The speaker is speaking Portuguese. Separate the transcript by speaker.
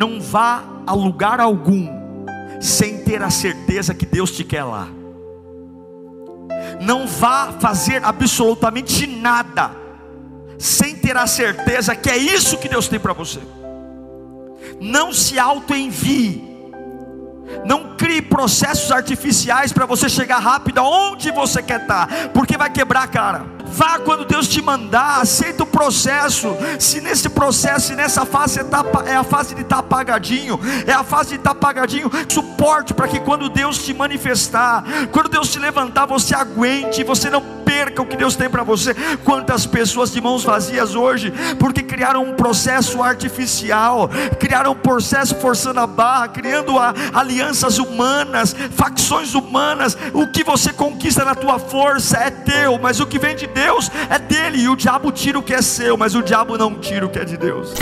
Speaker 1: não vá a lugar algum sem ter a certeza que Deus te quer lá. Não vá fazer absolutamente nada sem ter a certeza que é isso que Deus tem para você. Não se auto-envie. Não crie processos artificiais para você chegar rápido aonde você quer estar, porque vai quebrar a cara. Vá quando Deus te mandar, aceita o processo. Se nesse processo, se nessa fase tá, é a fase de estar tá apagadinho, é a fase de estar tá apagadinho, suporte para que quando Deus te manifestar, quando Deus te levantar, você aguente, você não perca o que Deus tem para você. Quantas pessoas de mãos vazias hoje, porque criaram um processo artificial, criaram um processo forçando a barra, criando a, alianças humanas, facções humanas. O que você conquista na tua força é teu, mas o que vem de Deus é dele, e o diabo tira o que é seu, mas o diabo não tira o que é de Deus.